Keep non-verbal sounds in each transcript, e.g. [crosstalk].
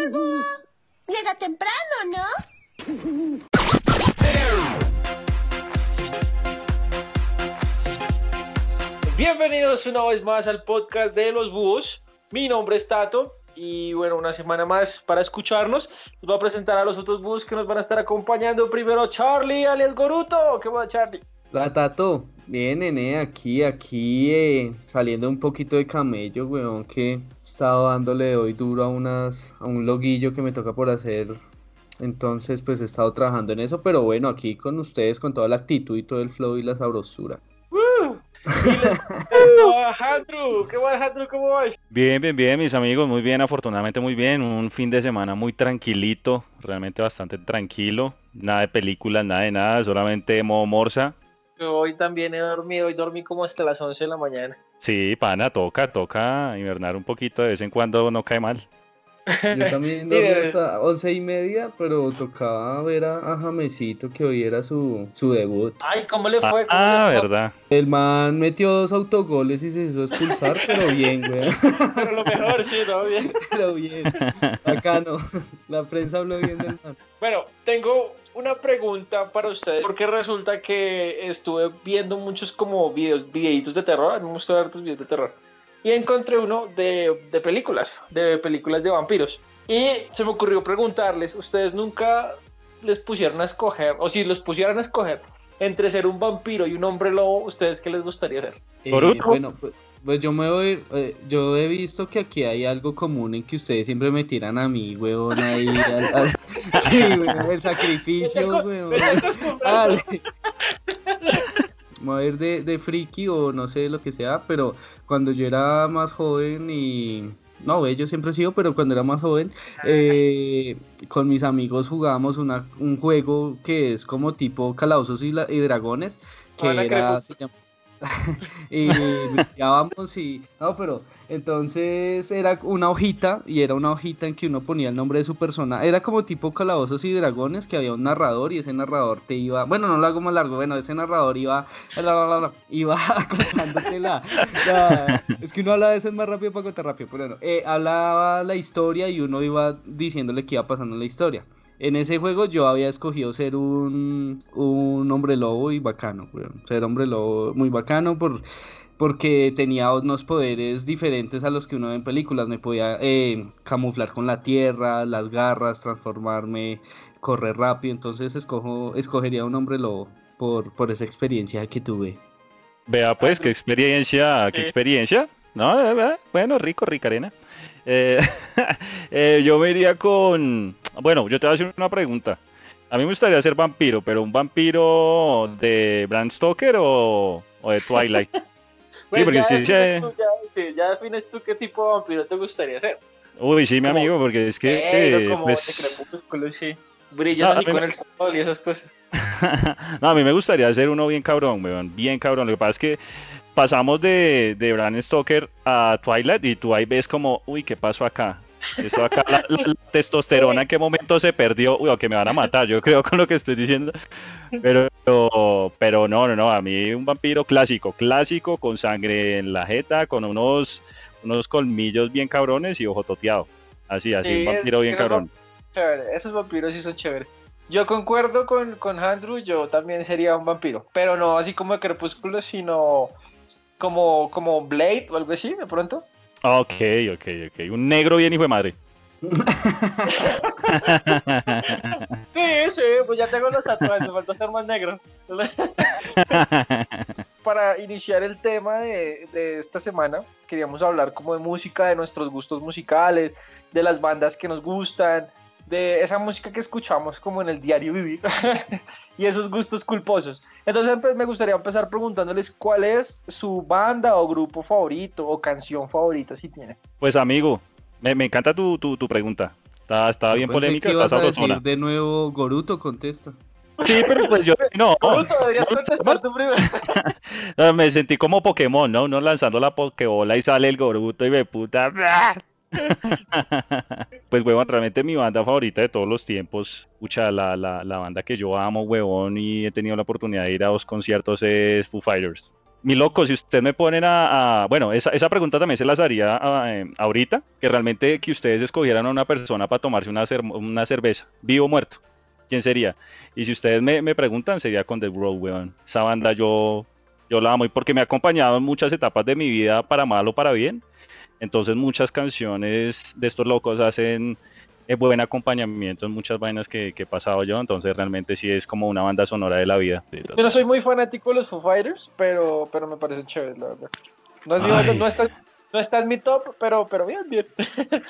Llega temprano, ¿no? Bienvenidos una vez más al podcast de los búhos. Mi nombre es Tato y bueno, una semana más para escucharnos. Nos voy a presentar a los otros búhos que nos van a estar acompañando. Primero Charlie, alias Goruto. ¿Qué va, Charlie? La Tato, bien, nene, aquí, aquí, eh, saliendo un poquito de camello, weón, que he estado dándole hoy duro a unas, a un loguillo que me toca por hacer. Entonces, pues he estado trabajando en eso, pero bueno, aquí con ustedes, con toda la actitud y todo el flow y la sabrosura. ¿Qué va, Andrew? ¿Cómo vas? Bien, bien, bien, mis amigos, muy bien, afortunadamente muy bien. Un fin de semana muy tranquilito, realmente bastante tranquilo. Nada de películas, nada de nada, solamente modo morsa. Hoy también he dormido. Hoy dormí como hasta las 11 de la mañana. Sí, pana, toca, toca invernar un poquito de vez en cuando, no cae mal. Yo también [laughs] Sí, dormí de- hasta once y media, pero tocaba ver a, a Jamesito que hoy era su, su debut. Ay, ¿cómo le fue? ¿Cómo ah, le fue? verdad. El man metió dos autogoles y se hizo expulsar, [laughs] pero bien, weón. Pero lo mejor, sí, ¿no? Bien. [laughs] Pero bien. Bacano. La prensa habló bien del man. Bueno, tengo una pregunta para ustedes, porque resulta que estuve viendo muchos como videos, videitos de terror, a mí me gusta ver tus videos de terror, y encontré uno de, de películas, de películas de vampiros. Y se me ocurrió preguntarles, ¿ustedes nunca les pusieron a escoger, o si los pusieran a escoger, entre ser un vampiro y un hombre lobo, ¿ustedes qué les gustaría ser? Eh, bueno, pues, pues yo me voy, eh, yo he visto que aquí hay algo común en que ustedes siempre me tiran a mí, weón, ahí. [laughs] al- al- sí, weón, el sacrificio, weón. Dale. [laughs] Me voy a ir de, de friki o no sé lo que sea, pero cuando yo era más joven y... No, yo siempre he sido, pero cuando era más joven, eh, con mis amigos jugábamos una, un juego que es como tipo calabozos y, la- y dragones, que Hola, era... Crepus. se llama- [laughs] y limpiábamos y... No, pero entonces era una hojita y era una hojita en que uno ponía el nombre de su persona. Era como tipo calabozos y dragones que había un narrador y ese narrador te iba... Bueno, no lo hago más largo. Bueno, ese narrador iba... Iba [laughs] contándote la... la- Es que uno habla a veces más rápido para contar rápido. Pero bueno, eh, hablaba la historia y uno iba diciéndole qué iba pasando la historia. En ese juego yo había escogido ser un, un hombre lobo y bacano, weón. Ser hombre lobo muy bacano por, porque tenía unos poderes diferentes a los que uno ve en películas. Me podía eh, camuflar con la tierra, las garras, transformarme, correr rápido. Entonces escojo, escogería un hombre lobo por, por esa experiencia que tuve. Vea pues, qué experiencia, qué experiencia. No, eh, eh, bueno, rico, rica arena. Eh, [laughs] eh, yo me iría con... Bueno, yo te voy a hacer una pregunta. A mí me gustaría ser vampiro, pero un vampiro de Bram Stoker o, o de Twilight. [laughs] Pues porque ya, es que defines ya- tú, ya- sí, ya defines tú qué tipo de vampiro te gustaría ser. Uy, sí, mi Como amigo, porque es que... Negro, eh, como pues, de sí. Brillas No, así con me- el sol y esas cosas. [laughs] no, a mí me gustaría ser uno bien cabrón, weón, bien cabrón. Lo que pasa es que pasamos de, de Bram Stoker a Twilight y tú ahí ves como, uy, ¿qué pasó acá? Eso acá, la, la- la testosterona, ¿en qué momento se perdió? Uy, que me van a matar, yo creo con lo que estoy diciendo. Pero, pero no, no, no, a mí un vampiro clásico, clásico, con sangre en la jeta, con unos, unos colmillos bien cabrones y ojo toteado. Así, así, Sí, un vampiro bien cabrón. Chévere, esos vampiros sí son chéveres. Yo concuerdo con, con Andrew, yo también sería un vampiro, pero no así como de crepúsculo, sino como, como Blade o algo así, de pronto. Ok, ok, ok. Un negro bien hijo de madre. [laughs] Sí, sí, pues ya tengo los tatuajes, me falta ser más negro. [laughs] Para iniciar el tema de, de esta semana, queríamos hablar como de música, de nuestros gustos musicales, de las bandas que nos gustan, de esa música que escuchamos como en el diario vivir [laughs] y esos gustos culposos. Entonces pues, me gustaría empezar preguntándoles cuál es su banda o grupo favorito o canción favorita si tienen. Pues amigo, me, me encanta tu, tu, tu pregunta. Está, está bien polémica, está sabrosona. de nuevo Goruto, contesta. Sí, pero pues yo no. [laughs] Bruto, deberías contestar tú primero. [laughs] No, Me sentí como Pokémon, ¿no? Uno lanzando la Pokébola y sale el Goruto y me puta. [laughs] Pues, huevón, realmente mi banda favorita de todos los tiempos, pucha, la, la, la banda que yo amo, huevón, y he tenido la oportunidad de ir a dos conciertos es Foo Fighters. mi loco, si ustedes me ponen a, a- bueno, esa, esa pregunta también se las haría a- eh, ahorita, que realmente que ustedes escogieran a una persona para tomarse una, cer- una cerveza, vivo o muerto, ¿quién sería? Y si ustedes me, me preguntan, sería con The Road, weón. Esa banda yo, yo la amo y porque me ha acompañado en muchas etapas de mi vida, para mal o para bien. Entonces muchas canciones de estos locos hacen eh, buen acompañamiento en muchas vainas que, que he pasado yo, entonces realmente sí es como una banda sonora de la vida. Yo no soy muy fanático de los Foo Fighters, pero, pero me parecen chéveres, la verdad. No, es mi banda, Ay. no, está, no está en mi top, pero, pero bien, bien. [laughs]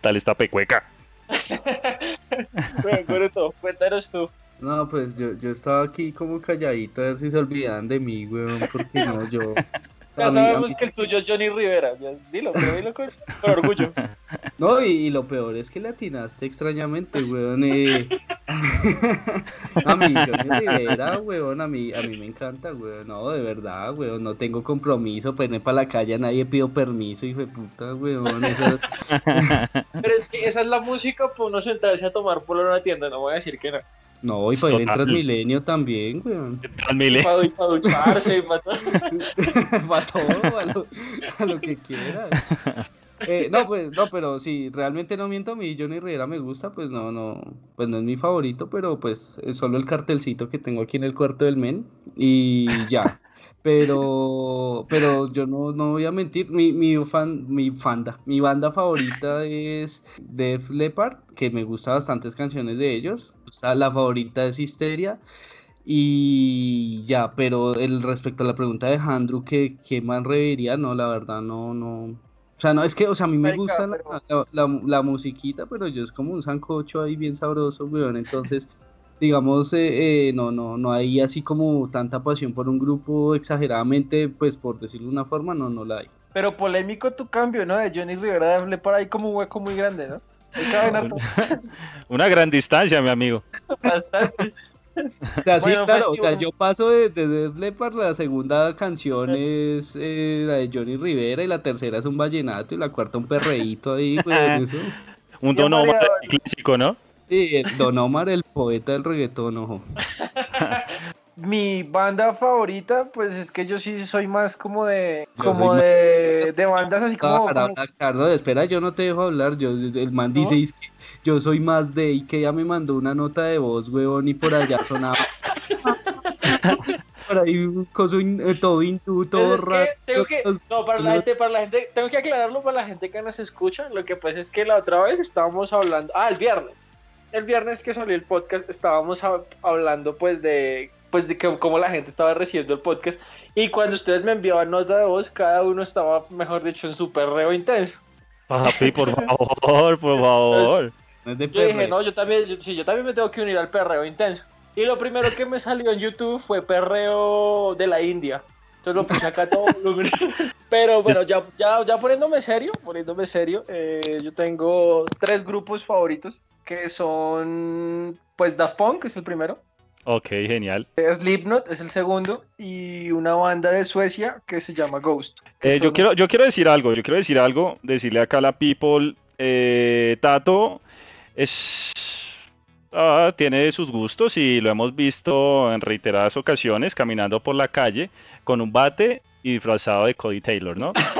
Tal esta pecueca. [laughs] Bueno, cuéntanos tú. No, pues yo, yo estaba aquí como calladito a ver si se olvidaban de mí, weón, porque no, yo... Ya sabemos que el tuyo es Johnny Rivera. dilo, pero dilo con, con orgullo. [laughs] No, y, y lo peor es que le atinaste extrañamente, weón. eh. [laughs] a mí, Johnny Rivera, weón, a mí, a mí me encanta, weón. No, de verdad, weón, no tengo compromiso, pues no para la calle, a nadie pido permiso, hijo de puta, weón. Eso, [laughs] Pero es que esa es la música para uno sentarse a tomar por una tienda, no voy a decir que no. No, y para ir en Total. Transmilenio también, weón. Transmile. Para, para ducharse y para todo. [laughs] para todo, a lo, a lo que quieras. Eh, no, pues, no, pero si realmente no miento a mí, Johnny Rivera me gusta, pues no, no, pues no es mi favorito, pero pues es solo el cartelcito que tengo aquí en el cuarto del men y ya. Pero, pero yo no, no voy a mentir, mi, mi fan, mi fanda, mi banda favorita es Def Leppard, que me gusta bastantes canciones de ellos. La favorita es Histeria. Y ya, pero el respecto a la pregunta de Andrew, que qué más reviría, no, la verdad, no, no. O sea, no, es que, o sea, a mí me gusta la, pero- la, la- la musiquita, pero yo es como un sancocho ahí bien sabroso, weón. Entonces, digamos, eh, eh, no, no, no hay así como tanta pasión por un grupo exageradamente, pues por decirlo de una forma, no, no la hay. Pero polémico tu cambio, ¿no? De Johnny Rivera de por ahí como un hueco muy grande, ¿no? [laughs] Una gran distancia, mi amigo. bastante. O sea, sí, Bueno, claro, o festivo. sea, yo paso de, de Def Leppard, la segunda canción es eh, la de Johnny Rivera y la tercera es un vallenato y la cuarta un perreíto ahí, weón, [laughs] eso. Un Omar variado. clásico, ¿no? Sí, Don Omar, el poeta del reggaetón, ojo. [laughs] Mi banda favorita, pues es que yo sí soy más como de, como más- de, de bandas así como, Para como- hablar, Carlos, espera, yo no te dejo hablar. Yo, el man ¿No? dice es que yo soy más de y que ya me mandó una nota de voz, weón, y por allá sonaba. por ahí un coso in- eh, todo hindú, Pues todo raro. tengo que, no, para la gente, para la gente, tengo que aclararlo para la gente que nos escucha. Lo que pasa es que la otra vez estábamos hablando, ah, el viernes, el viernes que salió el podcast, estábamos hab- hablando pues de, pues de que, cómo la gente estaba recibiendo el podcast. Y cuando ustedes me enviaban nota de voz, cada uno estaba, mejor dicho, en su perreo intenso. Papi, por favor, por favor. [laughs] No es de Yo dije, no, yo también, yo, sí, yo también me tengo que unir al perreo intenso. Y lo primero que me salió en YouTube fue perreo de la India. Entonces lo puse acá todo [laughs] volumen. Pero bueno, ya, ya, ya poniéndome serio, poniéndome serio, eh, yo tengo tres grupos favoritos que son, pues Daft Punk, que es el primero, Ok, genial. Slipknot es el segundo, y una banda de Suecia que se llama Ghost. Eh, yo, quiero, yo quiero decir algo, yo quiero decir algo, decirle acá a la people, eh, Tato es, ah, tiene sus gustos y lo hemos visto en reiteradas ocasiones caminando por la calle con un bate y disfrazado de Cody Taylor, ¿no? [laughs]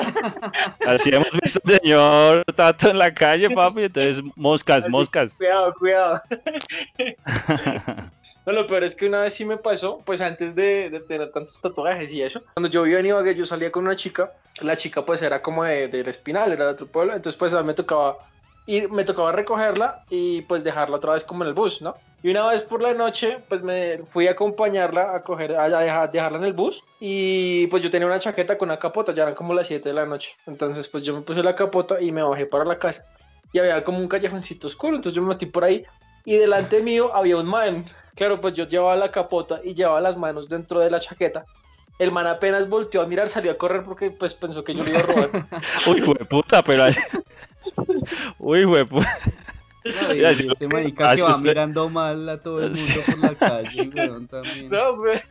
Así hemos visto al señor Tato en la calle, papi, entonces moscas, Así, moscas. Cuidado, cuidado. [laughs] No, lo peor es que una vez sí me pasó, pues antes de, de tener tantos tatuajes y eso, cuando yo vivía en Ibagué, yo salía con una chica, la chica pues era como de, del Espinal, era de otro pueblo, entonces pues a mí me tocaba ir, me tocaba recogerla y pues dejarla otra vez como en el bus, ¿no? Y una vez por la noche, pues me fui a acompañarla a coger, a dejar- dejarla en el bus y pues yo tenía una chaqueta con una capota, ya eran como las 7 de la noche, entonces pues yo me puse la capota y me bajé para la casa y había como un callejoncito oscuro, entonces yo me metí por ahí y delante mío había un man. Claro, pues yo llevaba la capota y llevaba las manos dentro de la chaqueta. El man apenas volteó a mirar, salió a correr porque pues pensó que yo le iba a robar. [laughs] Uy, puta, pero... ahí- Uy, puta. No, y este marica ah, que va usted- mirando mal a todo el mundo por la calle, [laughs] weón, también. No, pues,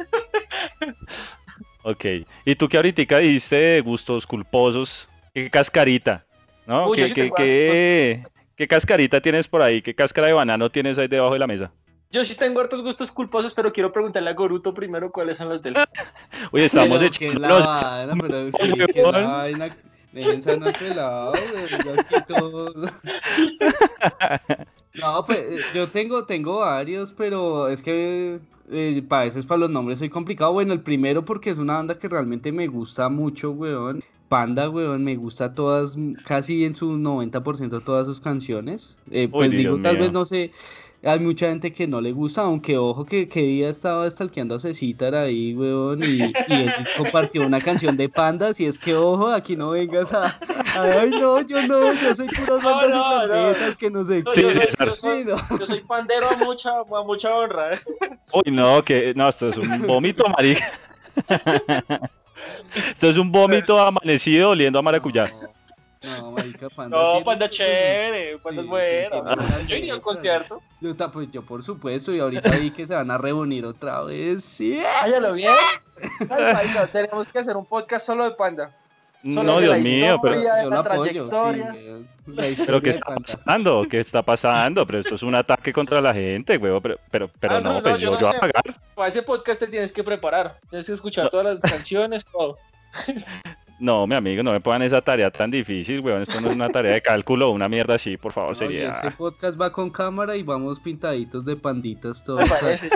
Ok. Y tú que ahorita dijiste de gustos culposos, qué cascarita, ¿no? Uy, ¿Qué, sí qué- qué- qué cascarita tienes por ahí? ¿Qué cáscara de banano tienes ahí debajo de la mesa? Yo sí tengo hartos gustos culposos, pero quiero preguntarle a Goruto primero cuáles son los del. [laughs] Oye, estamos echando la vaina, pero [laughs] sí, que la vaina. No pelado, [laughs] pues eh, yo tengo, tengo varios, pero es que eh, para veces para los nombres soy complicado. Bueno, el primero porque es una banda que realmente me gusta mucho, weón. Panda, weón, me gusta todas, casi en su 90% todas sus canciones. Eh, pues digo, tal mío. vez no sé, hay mucha gente que no le gusta, aunque ojo que, que día estaba stalkeando a Cecitar ahí, weón, y, y él [laughs] compartió una canción de Pandas, y es que ojo, aquí no vengas a, a- ay no, yo no, yo soy puras No, bandas no, no. que no sé No, Sí, yo, soy, yo soy pandero a mucha, a mucha honra. ¿eh? Uy, no, que no, esto es un vómito, marica. [laughs] Esto es un vómito amanecido oliendo a maracuyá. No, marica, Panda. No, panda chévere, panda Sí, es bueno. sí, Yo iría al concierto. Yo, pues yo por supuesto, y ahorita vi que se van a reunir otra vez. Sí. Hágalo bien. [laughs] Ay, marica, tenemos que hacer un podcast solo de panda. Solo No, de Dios la mío, pero, de Yo la apoyo, sí, trayectoria. la pero ¿qué está pasando? ¿Qué está pasando? Pero esto es un ataque contra la gente, güey. Pero, pero, pero Ah, no, no, no, pues yo yo, no yo voy sé. a pagar. Para ese podcast te tienes que preparar. Tienes que escuchar todas las canciones, todo. [laughs] No, mi amigo, no me pongan esa tarea tan difícil, weón. Esto no es una tarea de cálculo, una mierda así, por favor, No, sería. este podcast va con cámara y vamos pintaditos de panditas todos. [laughs]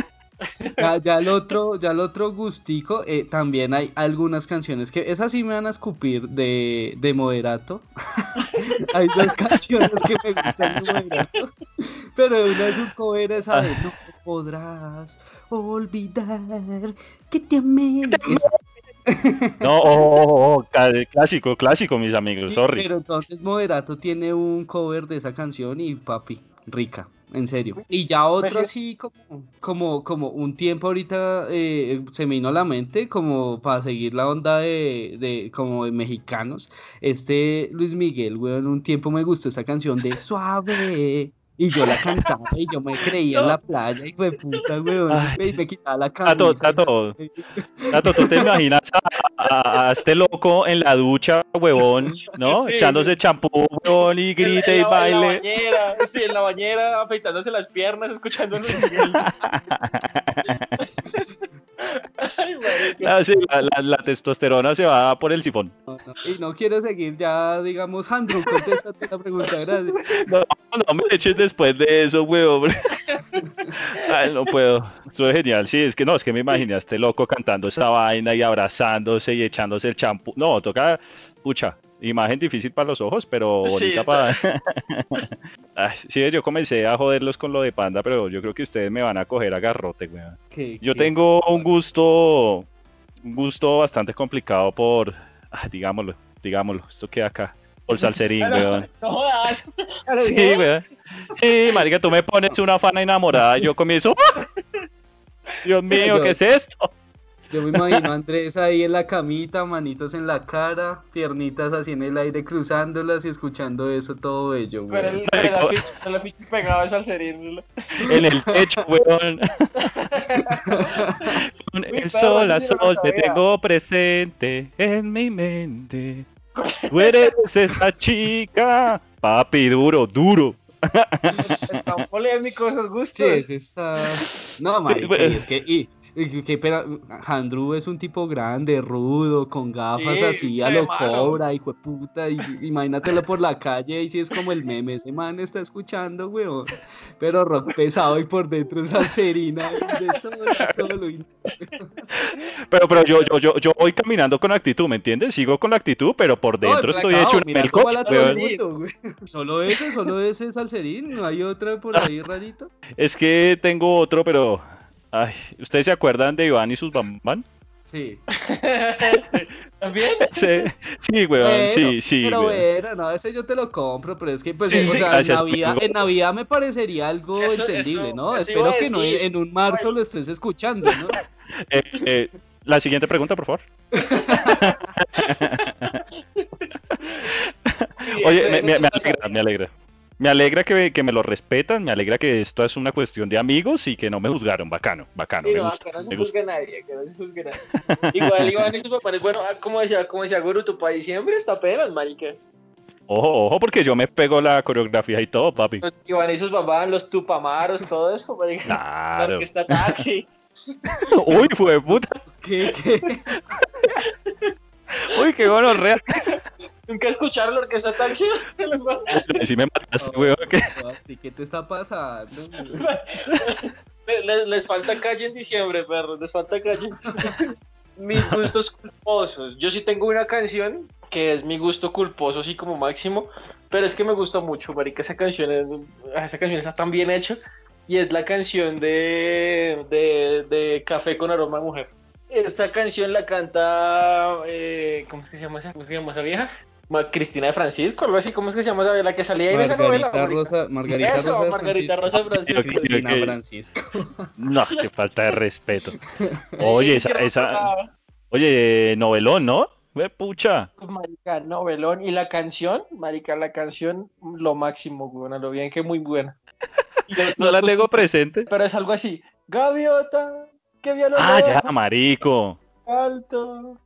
Ya, ya el otro, ya el otro gustico, eh, también hay algunas canciones que esas sí me van a escupir de, de moderato. [laughs] hay dos canciones que me gustan de moderato. Pero de una es un cover esa de no podrás olvidar que te amé. Esa. No, oh, oh, oh, oh, clásico, clásico, mis amigos, sorry. Pero entonces Moderato tiene un cover de esa canción y papi, rica, en serio. Y ya otro así como, como, como un tiempo ahorita eh, se me vino a la mente como para seguir la onda de, de como de mexicanos. Este Luis Miguel, weón, un tiempo me gustó esa canción de Suave. Y yo la cantaba y yo me creía en la playa y fue puta, weón. Ay. Y me quitaba la Tato, camisa. Tato, Tato, ¿tú te imaginas a, a- a este loco en la ducha, huevón, ¿no? [laughs] Sí, Echándose champú, huevón, y grite En y la- En la baile. bañera, sí, en la bañera, afeitándose las piernas, escuchando a [laughs] [laughs] [laughs] Ah, sí, la, la- la testosterona se va por el sifón. [laughs] No, no. Y no quiero seguir ya, digamos, Andrew, contéstate la pregunta, gracias. [laughs] No, no me eches después de eso, huevón. Ay, no puedo. Eso es genial. Sí, es que no, es que me imaginé a este loco cantando esa vaina y abrazándose y echándose el champú. No, toca, pucha, imagen difícil para los ojos, pero Sí, bonita para. [laughs] Ay, sí, yo comencé a joderlos con lo de panda, pero yo creo que ustedes me van a coger a garrote, weón. ¿Qué- Yo qué? tengo un gusto, un gusto bastante complicado por, ah, digámoslo, digámoslo, esto queda acá, por salserín, [laughs] weón. No jodas. Sí, weón. Sí, marica, tú me pones una fana enamorada y yo comienzo. ¡ah! [laughs] Dios mío, ¿qué es esto? Yo me imagino a Andrés ahí en la camita, manitos en la cara, piernitas así en el aire cruzándolas y escuchando eso todo bello, Con el, güey. con el afiche, con el afiche pegado es al cerebro. En el techo, weón. [laughs] Con el sol a sí sol te tengo presente en mi mente. Tú eres esa chica. Papi, duro, duro. Están polémicos esos gustos. Sí. No, marica, bueno. y es que... Y, y que, pero, Andrew es un tipo grande, rudo, con gafas Sí, así, a lo cobra, hijo de puta, y, imagínatelo por la calle y si es como el meme, ese man está escuchando, weón, pero rock pesado y por dentro es salserina, de solo, [laughs] solo, Pero, pero yo, yo, yo, yo voy caminando con actitud, ¿me entiendes? Sigo con la actitud, pero por dentro No, estoy hecho un melcoche. Solo ese, solo ese salserín, no hay otra por ahí rarito. Es que tengo otro, pero. Ay, ¿ustedes se acuerdan de Iván y sus bambán? Sí. [laughs] Sí. ¿También? Sí, sí, weón, Bueno, sí, sí. Pero weón. bueno, no, ese yo te lo compro, pero es que, pues, Sí, o sí, sea, gracias, en, Navidad, amigo. en Navidad me parecería algo Eso- entendible, eso- ¿no? eso Espero que no en un marzo lo estés escuchando, ¿no? [laughs] Eh, eh, la siguiente pregunta, por favor. [laughs] Oye, me, alegra, me alegra. Me alegra que, que me lo respetan, me alegra que esto es una cuestión de amigos y que no me juzgaron. Bacano, bacano, Sí, me no, gusta. se me gusta. juzga a nadie, acá no se juzga nadie. Igual Iván y sus papás, bueno, ah, como decía, como decía Guru, tu para diciembre está apenas, marica. Ojo, ojo, porque yo me pego la coreografía y todo, papi. Iván y sus papás, los tupamaros, todo eso, marica. La Claro. orquesta taxi. [laughs] Uy, fue puta. ¿Qué, qué? Uy, qué gonorrea. ¿Nunca escucharon la orquesta taxi? Les Sí me mataste, weón. ¿Qué te está pasando? güey? Le- le- les falta calle en diciembre, perro. Les falta calle. Mis gustos culposos. Yo sí tengo una canción que es mi gusto culposo, así como máximo. Pero es que me gusta mucho, marica. Esa canción, es- esa canción está tan bien hecha. Y es la canción de, de, de Café con aroma de mujer. Esta canción la canta. eh, ¿Cómo es que se llama esa, cómo se llama esa vieja? Ma- Cristina de Francisco, algo así. ¿Cómo es que se llama esa la que salía en esa novela? Rosa, Margarita Eso, Rosa de Margarita Francisco. Rosa Francisco. Cristina. Francisco. No, qué falta de respeto. [laughs] Oye, esa, esa, oye, novelón, ¿no? Ve pucha. Marica, novelón. Y la canción, marica, la canción, lo máximo, güey, a lo bien que muy buena. [laughs] No la tengo presente. Pero es algo así. Gaviota, Ah, ya, marico. Alto.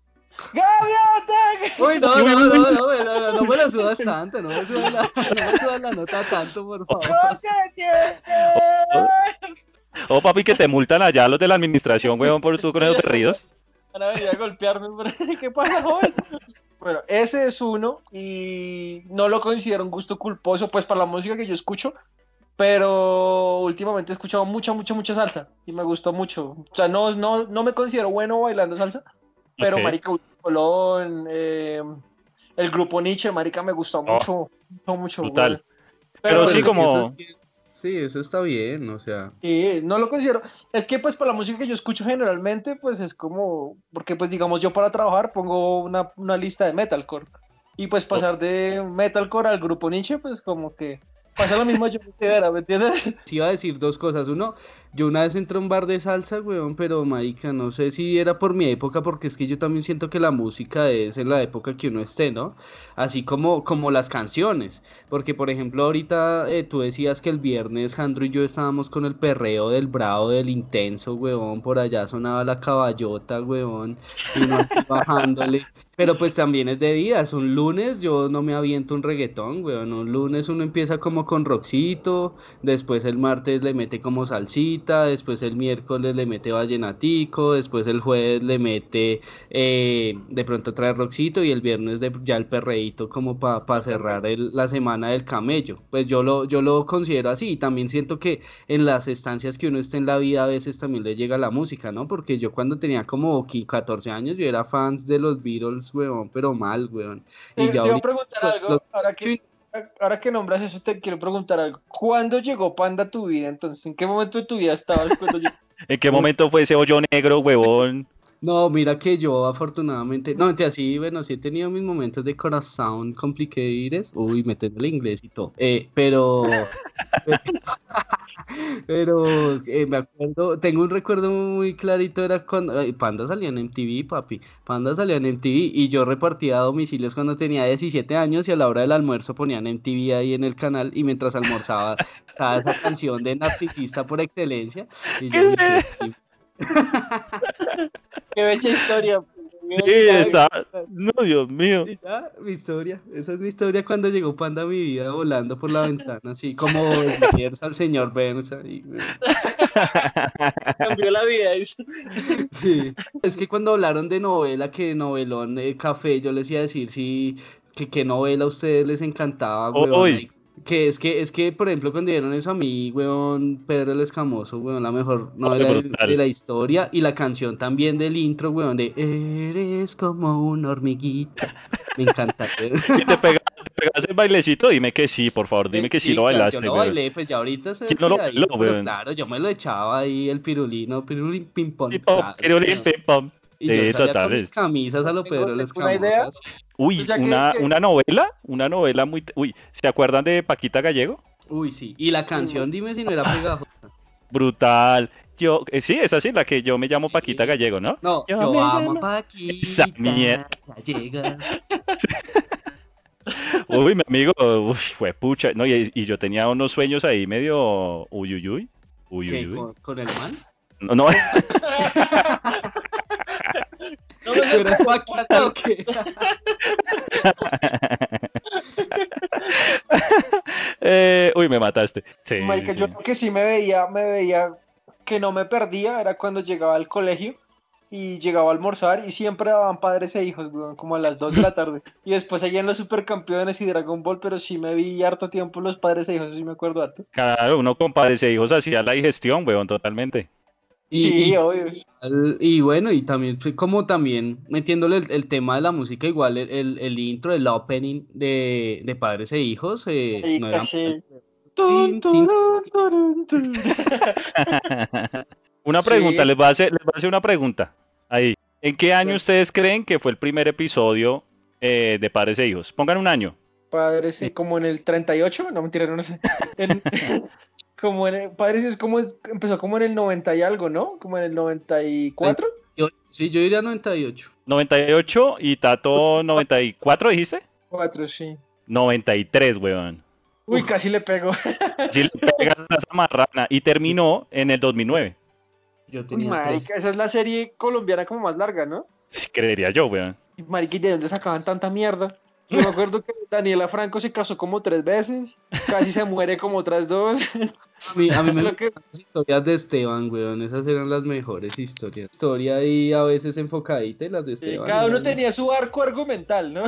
¡Gaviota! Uy, no, no, no, no, no, no, me lo subas [laughs] tanto, no me subas la, no la nota tanto, por oh. favor. ¡No se entiende! Oh, oh, papi, que te multan allá los de la administración, weón, por tú con esos ríos. Van a venir a golpearme, [laughs] ¿qué pasa, joven? Bueno, ese es uno y no lo considero un gusto culposo, pues para la música que yo escucho, pero últimamente he escuchado mucha, mucha, mucha salsa y me gustó mucho. O sea, no, no, no me considero bueno bailando salsa, pero. Marica Colón, eh, el grupo Nietzsche, Marica, me gustó mucho, mucho, mucho. Oh, brutal. güey. Pero sí, como- eso es que- Sí, eso está bien, o sea. Sí, no lo considero. Es que pues para la música que yo escucho generalmente, pues es como, porque pues digamos yo para trabajar pongo una, una lista de metalcore. Y pues pasar de metalcore al grupo Nietzsche, pues como que pasa lo mismo yo que era, ¿me entiendes? Sí iba a decir dos cosas. Uno, yo una vez entré a un bar de salsa, weón, pero marica, no sé si era por mi época, porque es que yo también siento que la música es en la época que uno esté, ¿no? Así como, como las canciones. Porque, por ejemplo, ahorita eh, tú decías que el viernes Jandro y yo estábamos con el perreo del bravo, del intenso, weón. Por allá sonaba la caballota, weón. Y uno [laughs] bajándole. Pero pues también es de días. Un lunes yo no me aviento un reggaetón, weón. Un lunes uno empieza como con rockcito, después el martes le mete como salsita, después el miércoles le mete vallenatico, después el jueves le mete eh, de pronto trae rockcito y el viernes de, ya el perreíto como para cerrar el- la semana del camello. Pues yo lo, yo lo considero así y también siento que en las estancias que uno está en la vida a veces también le llega la música, ¿no? Porque yo cuando tenía como qui- 14 años yo era fans de los Beatles, weón, pero mal, weón. Te, Y te ya iba a ahorita, preguntar pues, algo, lo- ahora que, ahora que nombras eso, te quiero preguntar algo. ¿Cuándo llegó Panda a tu vida? Entonces, ¿en qué momento de tu vida estabas cuando llegó? [laughs] ¿En qué momento fue ese hoyo negro, huevón? No, mira que yo afortunadamente, no, mentira, sí, bueno, sí he tenido mis momentos de corazón complicated, uy, metiendo el inglés y todo, eh, pero, [laughs] pero eh, me acuerdo, tengo un recuerdo muy clarito, era cuando, ay, Panda salía en MTV, papi, Panda salía en MTV y yo repartía domicilios cuando tenía 17 años y a la hora del almuerzo ponían MTV ahí en el canal y mientras almorzaba [laughs] estaba esa canción de narcisista por excelencia y [laughs] yo dije, "Sí, [laughs] Qué bella historia. Sí, está. No, Dios mío. Ya, mi historia. Esa es mi historia cuando llegó Panda a mi vida volando por la ventana, así como Burns al señor ahí, güey. [laughs] Cambió la vida. Sí. Es que cuando hablaron de novela, que novelón, eh, café, yo les iba a decir sí, que qué novela a ustedes les encantaba, weón. Ahí. Que es que, es que, por ejemplo, cuando dieron eso a mí, weón, Pedro el Escamoso, weón, la mejor novela de, la historia, y la canción también del intro, weón, de Eres como una hormiguita. Me encanta. [laughs] ¿Y te pegas, el bailecito? Dime que sí, por favor, dime que sí, lo claro, bailaste. Yo lo bailé, pues ya ahorita se ¿Quién no lo ahí, bailó, weón? Claro, yo me lo echaba ahí el pirulino, pirulín ping pong. Pim, claro, pirulín, pim, pom. Y yo Sí, salía total, con mis es- camisas a lo Pedro idea. así. Uy, O sea, que- una, que- una novela, una novela muy... Uy, ¿se acuerdan de Paquita Gallego? Uy, sí. Y la canción, dime si no era pegajosa. [laughs] Brutal. Yo, eh, sí, es así, la que yo me llamo Paquita Gallego, ¿no? No, Yo yo, me amo llamo- a Esa Paquita. mierda. Llega. [laughs] Uy, mi amigo, uy, fue pucha. No, y, y yo tenía unos sueños ahí medio uy, uy, uy. Uy, ¿Qué, uy, uy. con, con el man? No, no, [laughs] [laughs] [laughs] Eh, uy, me mataste. Sí, Marica, sí, yo lo que sí me veía, me veía que no me perdía era cuando llegaba al colegio y llegaba a almorzar y siempre daban padres e hijos, weón, como a las 2 de la tarde. [laughs] Y después allá en los supercampeones y Dragon Ball, pero sí me vi harto tiempo los padres e hijos, sí me acuerdo harto. Claro, uno con padres e hijos hacía la digestión, weón, totalmente. Y, sí, y- obvio. y bueno, y también, fue como también metiéndole el, el tema de la música, igual el, el, el intro, el opening de, de Padres e Hijos, eh, Ahí no era Tun. [laughs] Una Sí. pregunta, les voy, a hacer, les voy a hacer una pregunta. Ahí. ¿En qué año Sí. ustedes creen que fue el primer episodio eh, de Padres e Hijos? Pongan un año. Padres, como en el 38, no mentira, no sé. En- [laughs] como en el, Padres es como es- empezó como en el 90 y algo, ¿no? Como en el 94. Yo- sí, yo diría 98. 98 y Tato 94, dijiste? 4, sí. 93, weón. Uy, casi le pego. [laughs] Sí le pegas a esa marrana. Y terminó en el 2009. Yo Uy, tenía tres. marica, esa es la serie colombiana como más larga, ¿no? Sí, creería yo, weón. Y, Marica, ¿y de dónde sacaban tanta mierda? Yo me acuerdo que Daniela Franco se casó como tres veces, casi se muere como otras dos. A mí, a mí me que- gustan las historias de Esteban, weón. Esas eran las mejores historias. Historia ahí a veces enfocadita y las de Sí, Esteban. cada uno tenía su arco argumental, ¿no?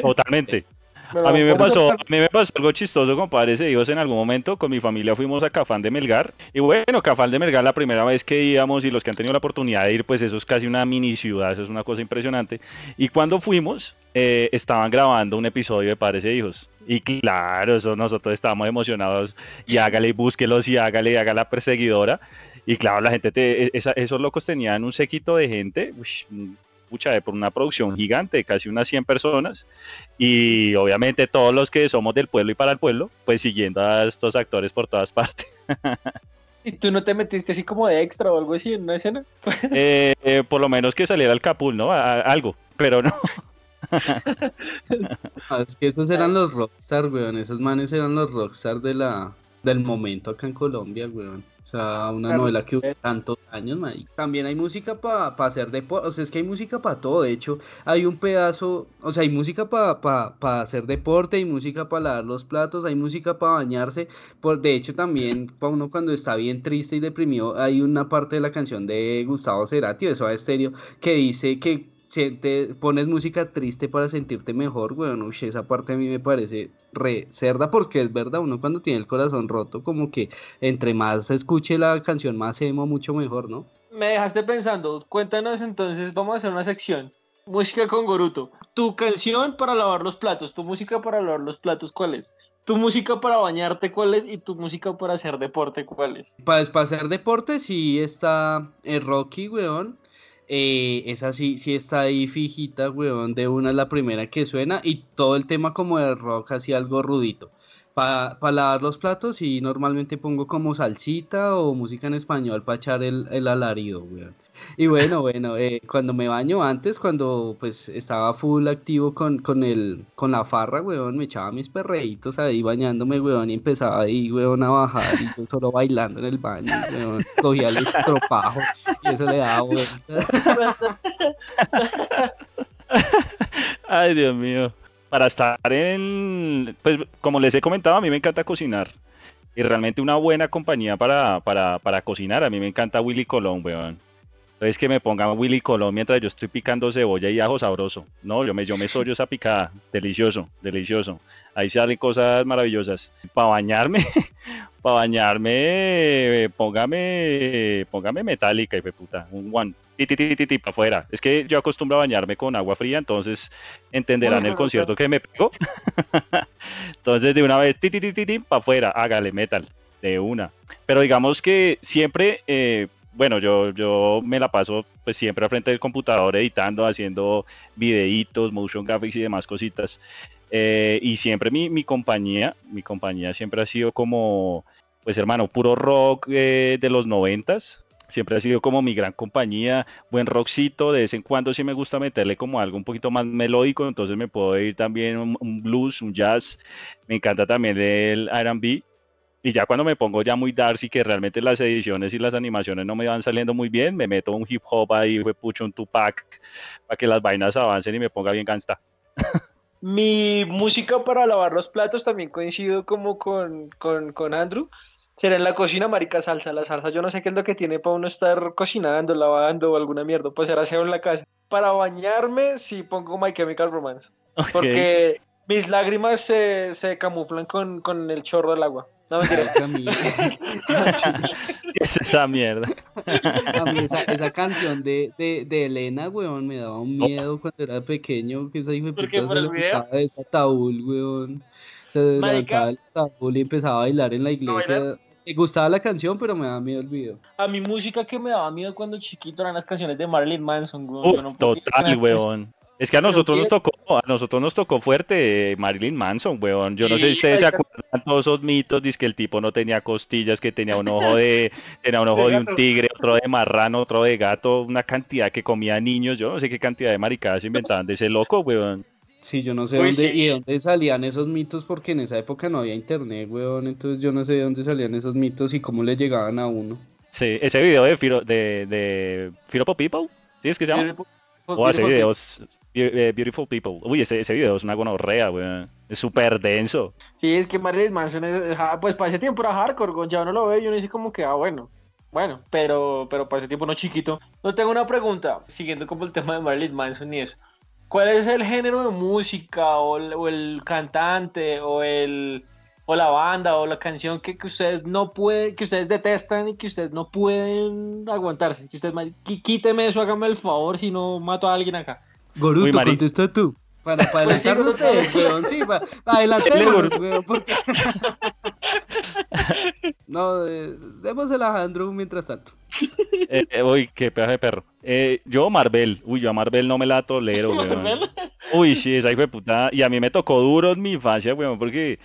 Totalmente. Pero A mí me pasó, a mí me pasó algo chistoso con padres e hijos en algún momento. Con mi familia fuimos a Cafán de Melgar. Y bueno, Cafán de Melgar la primera vez que íbamos y los que han tenido la oportunidad de ir, pues eso es casi una mini ciudad, eso es una cosa impresionante. Y cuando fuimos, eh, estaban grabando un episodio de padres e hijos. Y claro, eso nosotros estábamos emocionados. Y hágale, y búsquelos y hágale, y haga la perseguidora. Y claro, la gente, te- e, esa- esos locos tenían un séquito de gente, ush, pucha, de por una producción gigante, casi unas 100 personas. Y obviamente todos los que somos del pueblo y para el pueblo, pues siguiendo a estos actores por todas [laughs] partes. ¿Y tú no te metiste así como de extra o algo así en una escena? [laughs] Eh, eh, por lo menos que saliera el capul, ¿no? A- a- algo, pero no. [laughs] Ah, Es que esos eran los rockstar, weón. Esos manes eran los rockstar de la, del momento acá en Colombia, weón. O sea, una Claro. novela que hubo tantos años, man. También hay música para hacer deporte. O sea, es que hay música para todo. De hecho, hay un pedazo. O sea, hay música para hacer deporte, hay música para lavar los platos, hay música para bañarse. Por, de hecho, también para uno cuando está bien triste y deprimido, hay una parte de la canción de Gustavo Cerati, de Soda Stereo, que dice que siente, pones música triste para sentirte mejor, weón. Uy, esa parte a mí me parece re cerda porque es verdad, uno cuando tiene el corazón roto, como que entre más se escuche la canción, más emo, mucho mejor, ¿no? Me dejaste pensando, cuéntanos entonces, vamos a hacer una sección. Música con Goruto. Tu canción para lavar los platos, tu música para lavar los platos, ¿cuál es? Tu música para bañarte, ¿cuál es? Y tu música para hacer deporte, ¿cuál es? Para, hacer deporte sí está el Rocky, weón. Eh, esa sí, sí está ahí fijita, weón, de una es la primera que suena y todo el tema como de rock así algo rudito. Para lavar los platos y normalmente pongo como salsita o música en español para echar el, el alarido, weón. Y bueno, bueno, eh, cuando me baño antes, cuando pues estaba full activo con, con, el, con la farra, weón, me echaba mis perreitos ahí bañándome, weón, y empezaba ahí, weón, a bajar y yo solo bailando en el baño, weón, cogía el estropajo y eso le daba vuelta. [laughs] Ay, Dios mío. Para estar en, pues como les he comentado, a mí me encanta cocinar. Y realmente una buena compañía para, para, para cocinar, a mí me encanta Willy Colón, weón. Entonces que me pongan Willy Colón mientras yo estoy picando cebolla y ajo sabroso. No, yo me, yo me sollo esa picada. Delicioso, delicioso. Ahí salen cosas maravillosas. Para bañarme, [laughs] para bañarme, póngame, póngame metálica y puta, un ti, para afuera. Es que yo acostumbro a bañarme con agua fría, entonces entenderán el concierto que me pegó. [laughs] entonces de una vez, ti, ti, ti, para afuera, hágale metal, de una. Pero digamos que siempre, eh, bueno, yo, yo me la paso pues siempre al frente del computador editando, haciendo videitos, motion graphics y demás cositas. Eh, y siempre mi, mi compañía, mi compañía siempre ha sido como, pues hermano, puro rock eh, de los noventas. Siempre ha sido como mi gran compañía, buen rockcito, de vez en cuando sí me gusta meterle como algo un poquito más melódico, entonces me puedo ir también un, un blues, un jazz, me encanta también el R&B, Y ya cuando me pongo ya muy dark y que realmente las ediciones y las animaciones no me van saliendo muy bien, me meto un hip hop ahí, pucho un Tupac, para que las vainas avancen y me ponga bien gangsta. Mi música para lavar los platos también coincido como con, con, con Andrew. Será en la cocina, marica, salsa. La salsa, yo no sé qué es lo que tiene para uno estar cocinando, lavando o alguna mierda. Pues será aseo en la casa. Para bañarme, sí pongo My Chemical Romance. Ok. Porque mis lágrimas se, se camuflan con, con el chorro del agua. No mentiras. A mí, [laughs] ¿Qué es esa mierda? a mí esa, esa canción de, de, de Elena, weón, me daba un miedo cuando era pequeño, que esa hijo de ¿Por puta se el levantaba de ese ataúd, weón. Se levantaba del ataúd y empezaba a bailar en la iglesia. Me gustaba la canción, pero me daba miedo el video. A mi música que me daba miedo cuando chiquito eran las canciones de Marilyn Manson. Uh, no con total, weón. Es que a nosotros nos tocó, a nosotros nos tocó fuerte eh, Marilyn Manson, weón. Yo no sé si ustedes se acuerdan todos esos mitos, dice que el tipo no tenía costillas, que tenía un ojo de, [laughs] tenía un ojo De de un tigre, otro de marrano, otro de gato, una cantidad que comía niños, yo no sé qué cantidad de maricadas inventaban de ese loco, weón. Sí, yo no sé Uy, dónde sí. y de dónde salían esos mitos porque en esa época no había internet, weón. Entonces yo no sé de dónde salían esos mitos y cómo le llegaban a uno. Sí, ese video de Firo, de, de Firopo People, ¿sí es que se llama? O ese Beautiful video es eh, Beautiful People. Uy, ese, ese video es una gonorrea, weón. Es súper denso. Sí, es que Marilyn Manson, es- ja, pues para ese tiempo era hardcore, ya uno lo ve y uno dice como que, ah, bueno, bueno, pero, pero para ese tiempo no chiquito. No tengo una pregunta, siguiendo como el tema de Marilyn Manson y eso. ¿Cuál es el género de música o el, cantante o el o la banda o la canción que, que ustedes no pueden, que ustedes detestan y que ustedes no pueden aguantarse? Ustedes, quíteme eso, hágame el favor, si no mato a alguien acá. Goruto, Uy, Mari- contesta tú. Para, para Pues sí, adelantarnos Goruto. ustedes, weón, sí, para, adelantémonos, weón, porque... [laughs] no, eh, démosela a Andrew mientras tanto. Eh, eh, uy, qué pedazo de perro. Eh, yo Marvel, uy, yo a Marvel no me la tolero, [laughs] weón. Uy, sí, esa hijo de puta. Y a mí me tocó duro en mi infancia, weón, porque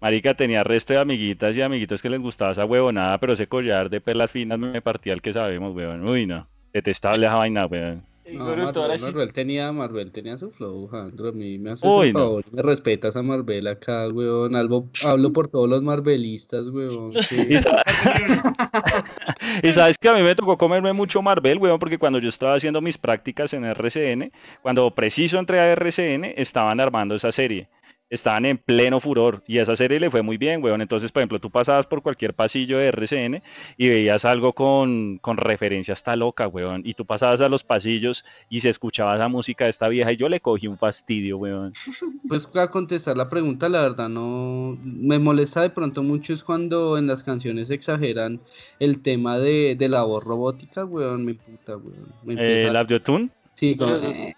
marica tenía resto de amiguitas y amiguitos que les gustaba esa huevonada, pero ese collar de perlas finas me partía el que sabemos, weón. Uy, no. Detestable esa vaina, weón. Y No, Marvel, sí. Marvel tenía, Marvel tenía su flow, Andrew, a mí me haces Uy, el no. favor, me respetas a Marvel acá, weón, hablo, hablo por todos los Marvelistas, weón. [laughs] Y, sa- [laughs] y sabes que a mí me tocó comerme mucho Marvel, weón, porque cuando yo estaba haciendo mis prácticas en RCN, cuando preciso entré a RCN, estaban armando esa serie. Estaban en pleno furor y esa serie le fue muy bien, weón. Entonces, por ejemplo, tú pasabas por cualquier pasillo de RCN y veías algo con, con referencia hasta loca, weón. Y tú pasabas a los pasillos y se escuchaba esa música de esta vieja y yo le cogí un fastidio, weón. [laughs] Pues a contestar la pregunta, la verdad no me molesta de pronto mucho es cuando en las canciones exageran el tema de, de la voz robótica, weón, me puta, weón. Me Eh, ¿El Audiotune? Sí, Pero- eh,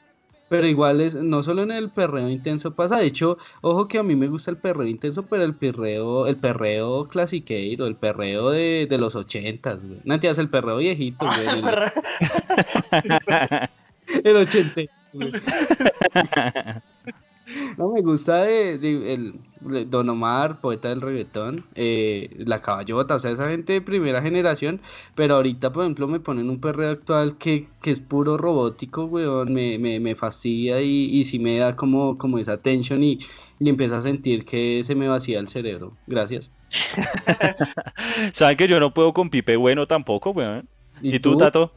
pero igual es, no solo en el perreo intenso pasa, de hecho, ojo que a mí me gusta el perreo intenso, pero el perreo, el perreo clasiqueiro, el perreo de, de los ochentas, güey. No entiendes, el perreo viejito, güey. [laughs] El, el [laughs] ochente. güey. [laughs] No me gusta de, de- el, de Don Omar, poeta del reggaetón, eh, la caballota, o sea, esa gente de primera generación, pero ahorita, por ejemplo, me ponen un perreo actual que, que es puro robótico, weón, me, me, me fastidia y, y sí me da como, como esa tensión y, y empiezo a sentir que se me vacía el cerebro. Gracias. [laughs] ¿Saben que yo no puedo con Pipe Bueno tampoco, weón? ¿Y tú, Tato?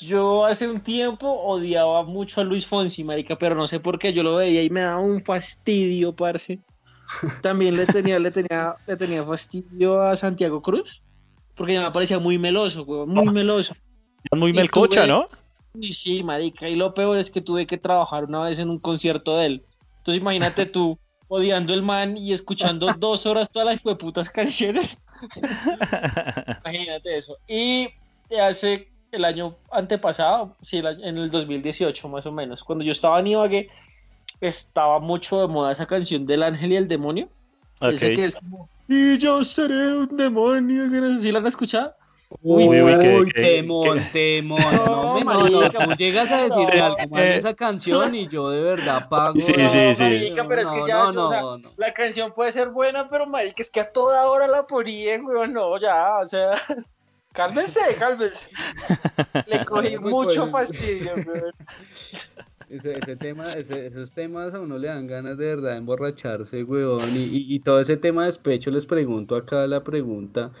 Yo hace un tiempo odiaba mucho a Luis Fonsi, marica, pero no sé por qué yo lo veía y me daba un fastidio, parce. [laughs] También le tenía, le tenía, le tenía fastidio a Santiago Cruz, porque ya me parecía muy meloso, muy meloso. Es muy melcocha, tuve- ¿no? Y sí, marica, y lo peor es que tuve que trabajar una vez en un concierto de él. Entonces imagínate tú [laughs] odiando el man y escuchando [laughs] dos horas todas las putas canciones. Imagínate eso. Y hace el año antepasado, sí, en el 2018 más o menos, cuando yo estaba en Ibagué, estaba mucho de moda esa canción del ángel y el demonio. Ese Ok. que es como, y yo seré un demonio, que no sé si la han escuchado. Uy, Uy, uy, qué- uy, qué- temón, temón. No, No, no, no, marica. tú llegas a decirme No, algo más de esa canción y yo de verdad [laughs] pago. Sí, No, sí, sí. marica, pero es que No, ya, no, o sea, no, no. La canción puede ser buena, pero marica, es que a toda hora la ponían, weón, no, ya, o sea, cálmense, [laughs] cálmense. Le cogí mucho fastidio, [laughs] weón. Ese, ese tema, ese- esos temas a uno le dan ganas de verdad de emborracharse, weón. Y, y, y todo ese tema de despecho, les pregunto acá la pregunta.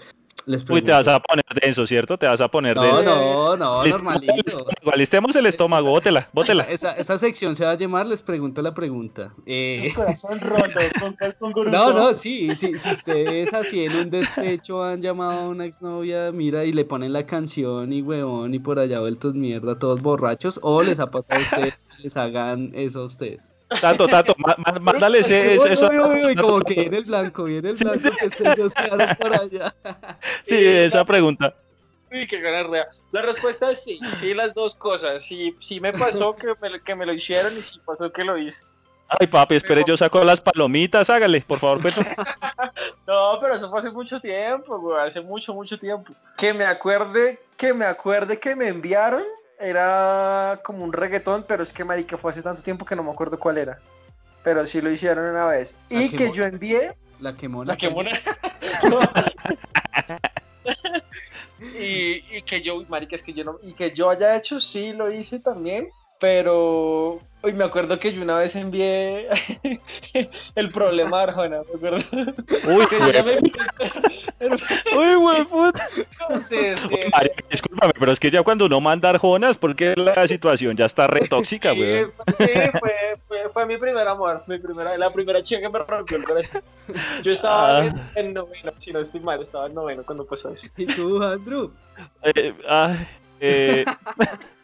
Les Uy, te vas a poner denso, ¿cierto? Te vas a poner No, denso. no, no, Listemos el normalito. Alistemos el estómago, bótela, bótela. Esa, esa sección se va a llamar Les pregunto la pregunta. Eh, El corazón roto [laughs] con, con Goruto. No, no, sí, sí, si ustedes así en un despecho han llamado a una exnovia, mira, y le ponen la canción y huevón y por allá vueltos mierda, todos borrachos, o les ha pasado a ustedes que les hagan eso a ustedes. Tato, Tato, má- má- mándale ese, ese- Uy, eso. uy, uy, uy, como que viene el blanco, viene el blanco que quedaron por allá. [laughs] Sí, esa pregunta. Uy, qué. La respuesta es sí, sí, las dos cosas. Sí, sí me pasó que me, que me lo hicieron y sí pasó que lo hice. Ay, papi, espere, yo saco las palomitas, hágale, por favor, cuento. [laughs] No, pero eso fue hace mucho tiempo, güey, hace mucho, mucho tiempo. Que me acuerde, que me acuerde que me enviaron, era como un reggaetón, pero es que marica fue hace tanto tiempo que no me acuerdo cuál era. Pero sí lo hicieron una vez. Y que yo envié, La que mona. la que mona. [laughs] [laughs] y, y que yo, marica, es que yo no, y que yo haya hecho, sí lo hice también, pero hoy me acuerdo que yo una vez envié [laughs] el problema de Arjona, me acuerdo. Uy, [laughs] ya me Uy, güey, puta. Sí, sí. Marica, discúlpame, pero es que ya cuando uno manda arjonas, porque la situación ya está re tóxica, Sí, güey. fue- sí, fue, fue, fue mi primer amor, mi primera, la primera chica que me rompió el corazón. Yo estaba Ah. en, en noveno, si no estoy mal, estaba en noveno cuando pasó eso. ¿Y tú, Andrew? Eh, ay, eh, [laughs]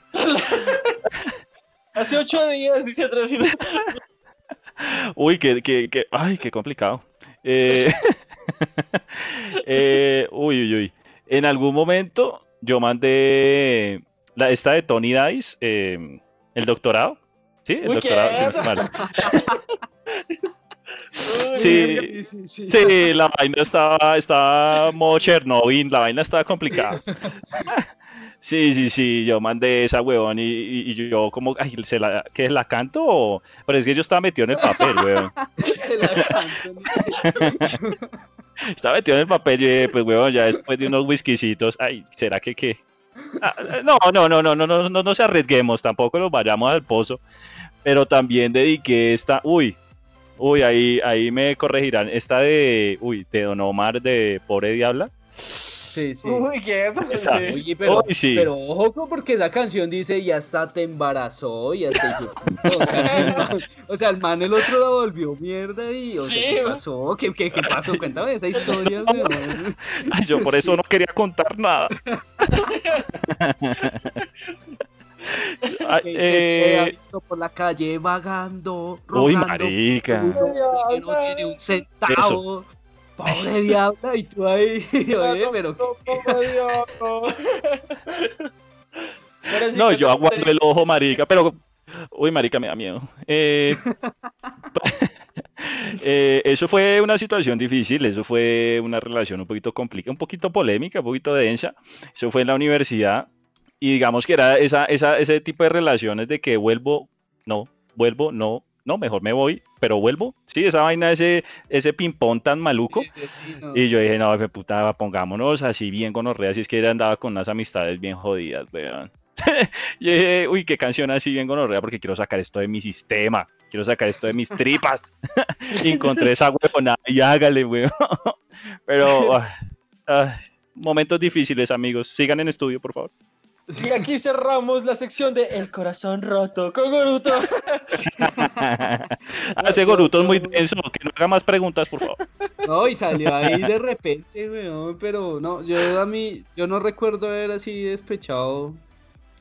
Hace ocho días, dice atrás. [laughs] uy, que, que, que, ay, qué complicado. Eh, [laughs] eh, uy, uy, uy. En algún momento yo mandé la, esta de Tony Dice, eh, el doctorado. ¿Sí? El Uy, doctorado, ¿qué? no Sí. sí, sí. Sí, la vaina estaba, estaba modo Chernobyl, la vaina estaba complicada. [laughs] Sí, sí, sí, yo mandé esa huevón y, y- y yo como, ay, ¿se la, ¿qué, la canto? o- Pero es que yo estaba metido en el papel, huevón. [laughs] Se la canto. [laughs] Estaba metido en el papel y pues huevón, ya después de unos whiskycitos, ay, ¿será que qué? Ah, no, no, no, no, no, no, no, no se arriesguemos, tampoco nos vayamos al pozo. Pero también dediqué esta, uy, uy, ahí, ahí me corregirán, esta de, uy, de Don Omar de Pobre Diabla. Sí, sí. Uy, qué sí. Oye, pero, sí. pero ojo porque esa canción dice y hasta te embarazó y hasta hijo de puta", o, sea, [laughs] el man, o sea, el man el otro la volvió mierda y o sea, Sí, ¿qué pasó? ¿Qué, qué, qué pasó? Cuéntame esa historia. [laughs] Ay, yo por eso no quería contar nada. [laughs] Queda eh, visto por la calle vagando, uy, marica. que no tiene un centavo. Pobre diabla, y tú ahí, [laughs] [laughs] oye, pero No. [laughs] Pero sí No, yo te- aguanto el ojo, marica, pero... Uy, marica, me da miedo. Eh, eh, eso fue una situación difícil, eso fue una relación un poquito complicada, un poquito polémica, un poquito densa. Eso fue en la universidad y digamos que era esa, esa, ese tipo de relaciones de que vuelvo, no, vuelvo, no, no, mejor me voy, pero vuelvo. Sí, esa vaina, ese, ese ping-pong tan maluco. Sí, sí, sí, no. Y yo dije, no, de puta, pongámonos así bien con orrea, si es que él andaba con unas amistades bien jodidas, weón. [laughs] yo dije, uy, qué canción así bien con orrea, porque quiero sacar esto de mi sistema, quiero sacar esto de mis tripas. y [laughs] encontré esa huevona y hágale, weón. [laughs] Pero, momentos difíciles, amigos. Sigan en estudio, por favor. Y aquí cerramos la sección de El corazón roto con Goruto. Hace Goruto es muy denso, que no haga más preguntas, por favor. No, y salió ahí de repente, weón, pero no, yo a mí, yo no recuerdo haber así despechado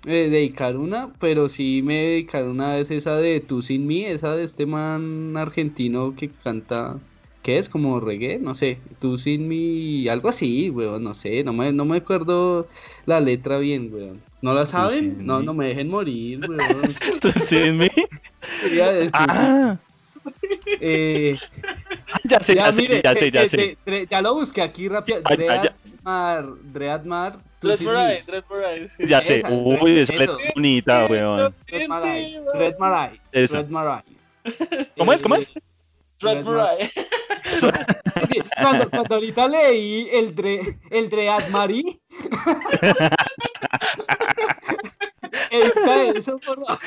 eh, dedicar una, pero sí me dedicaron una vez esa de Tú sin mí, esa de este man argentino que canta, ¿qué es? Como reggae, no sé, Tú sin mí, algo así, weón, no sé, no me, no me acuerdo la letra bien, weón. ¿No la saben? No, no me dejen morir, weón. [laughs] ¿Tú? Quería [laughs] decir, Ah, eh, [laughs] ya sé, Ya, ya sé, mire, ya sé, ya eh, sé. eh, Dre- ya lo busqué aquí rápido. Dreadmar, Dreadmar, tú Dread sí sí. Ya sé, esa, uy, esa es bonita, weón. Dreadmarai, Dreadmarai. Dreadmarai. ¿Cómo es? ¿Cómo es? Dread Moray. Sí, cuando, cuando ahorita leí el, dre, el Dreadmari. Edita eso, por favor.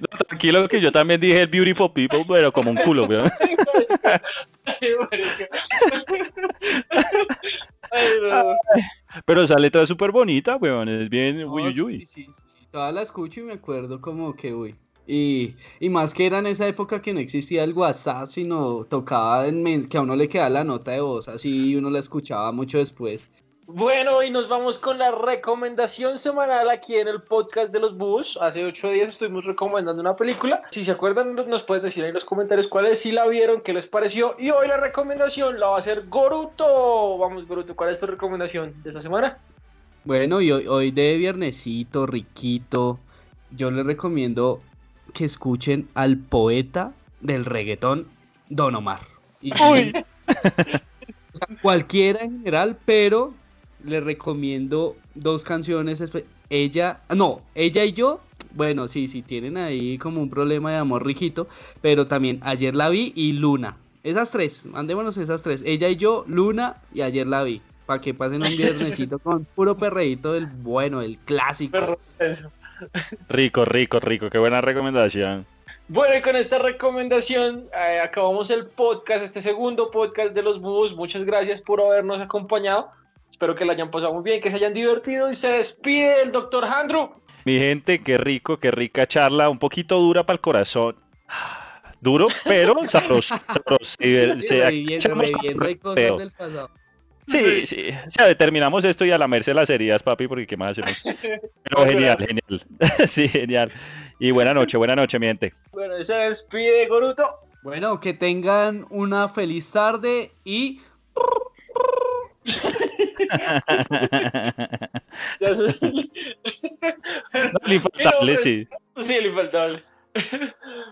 No, tranquilo que yo también dije el Beautiful People, pero como un culo, weón. Pero esa letra es súper bonita, weón. Es bien No, uy, uy, sí, uy. sí, sí. Toda la escucho y me acuerdo como que, uy. Y, y más que era en esa época que no existía el WhatsApp, sino tocaba en que a uno le quedaba la nota de voz así y uno la escuchaba mucho después. Bueno, y nos vamos con la recomendación semanal aquí en el podcast de los Bus. Hace ocho días estuvimos recomendando una película. Si se acuerdan, nos- pueden decir ahí en los comentarios cuál es, si la vieron, qué les pareció. Y hoy la recomendación la va a hacer Goruto. Vamos, Goruto, ¿cuál es tu recomendación de esta semana? Bueno, y hoy, hoy de viernesito, riquito, yo les recomiendo que escuchen al poeta del reggaetón, Don Omar. Y- Uy. [laughs] o sea, cualquiera en general, pero les recomiendo dos canciones. Ella, no, ella y yo, bueno, sí, sí, tienen ahí como un problema de amor riquito, pero también ayer la vi y Luna. Esas tres, mandémonos esas tres. Ella y yo, Luna y ayer la vi. Para que pasen un viernesito con puro perreíto del bueno, el clásico. Perro, eso. Rico, rico, rico. Qué buena recomendación. Bueno, y con esta recomendación eh, acabamos el podcast, este segundo podcast de los Bus. Muchas gracias por habernos acompañado. Espero que la hayan pasado muy bien, que se hayan divertido y se despide el doctor Andrew. Mi gente, qué rico, qué rica charla. Un poquito dura para el corazón. Duro, pero [laughs] sabroso. sabroso. Conteo. del pasado. Sí, sí. O sea, terminamos esto y a lamerse las heridas, papi, porque ¿qué más hacemos? [laughs] Pero genial, genial. [laughs] Sí, genial. Y buena noche, buena noche, mi gente. Bueno, se despide Goruto. Bueno, que tengan una feliz tarde y No, infaltable, sí. Sí, el infaltable.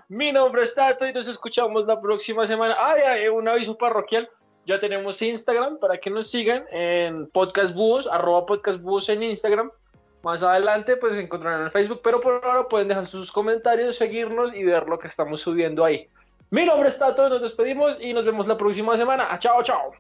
Mi nombre es Tato y nos escuchamos la próxima semana. Ah, ya, eh, un aviso parroquial. Ya tenemos Instagram para que nos sigan en Podcast Búhos, arroba Podcast Búhos en Instagram. Más adelante, pues encontrarán en Facebook, pero por ahora pueden dejar sus comentarios, seguirnos y ver lo que estamos subiendo ahí. Mi nombre es Tato, nos despedimos y nos vemos la próxima semana. Chao, chao.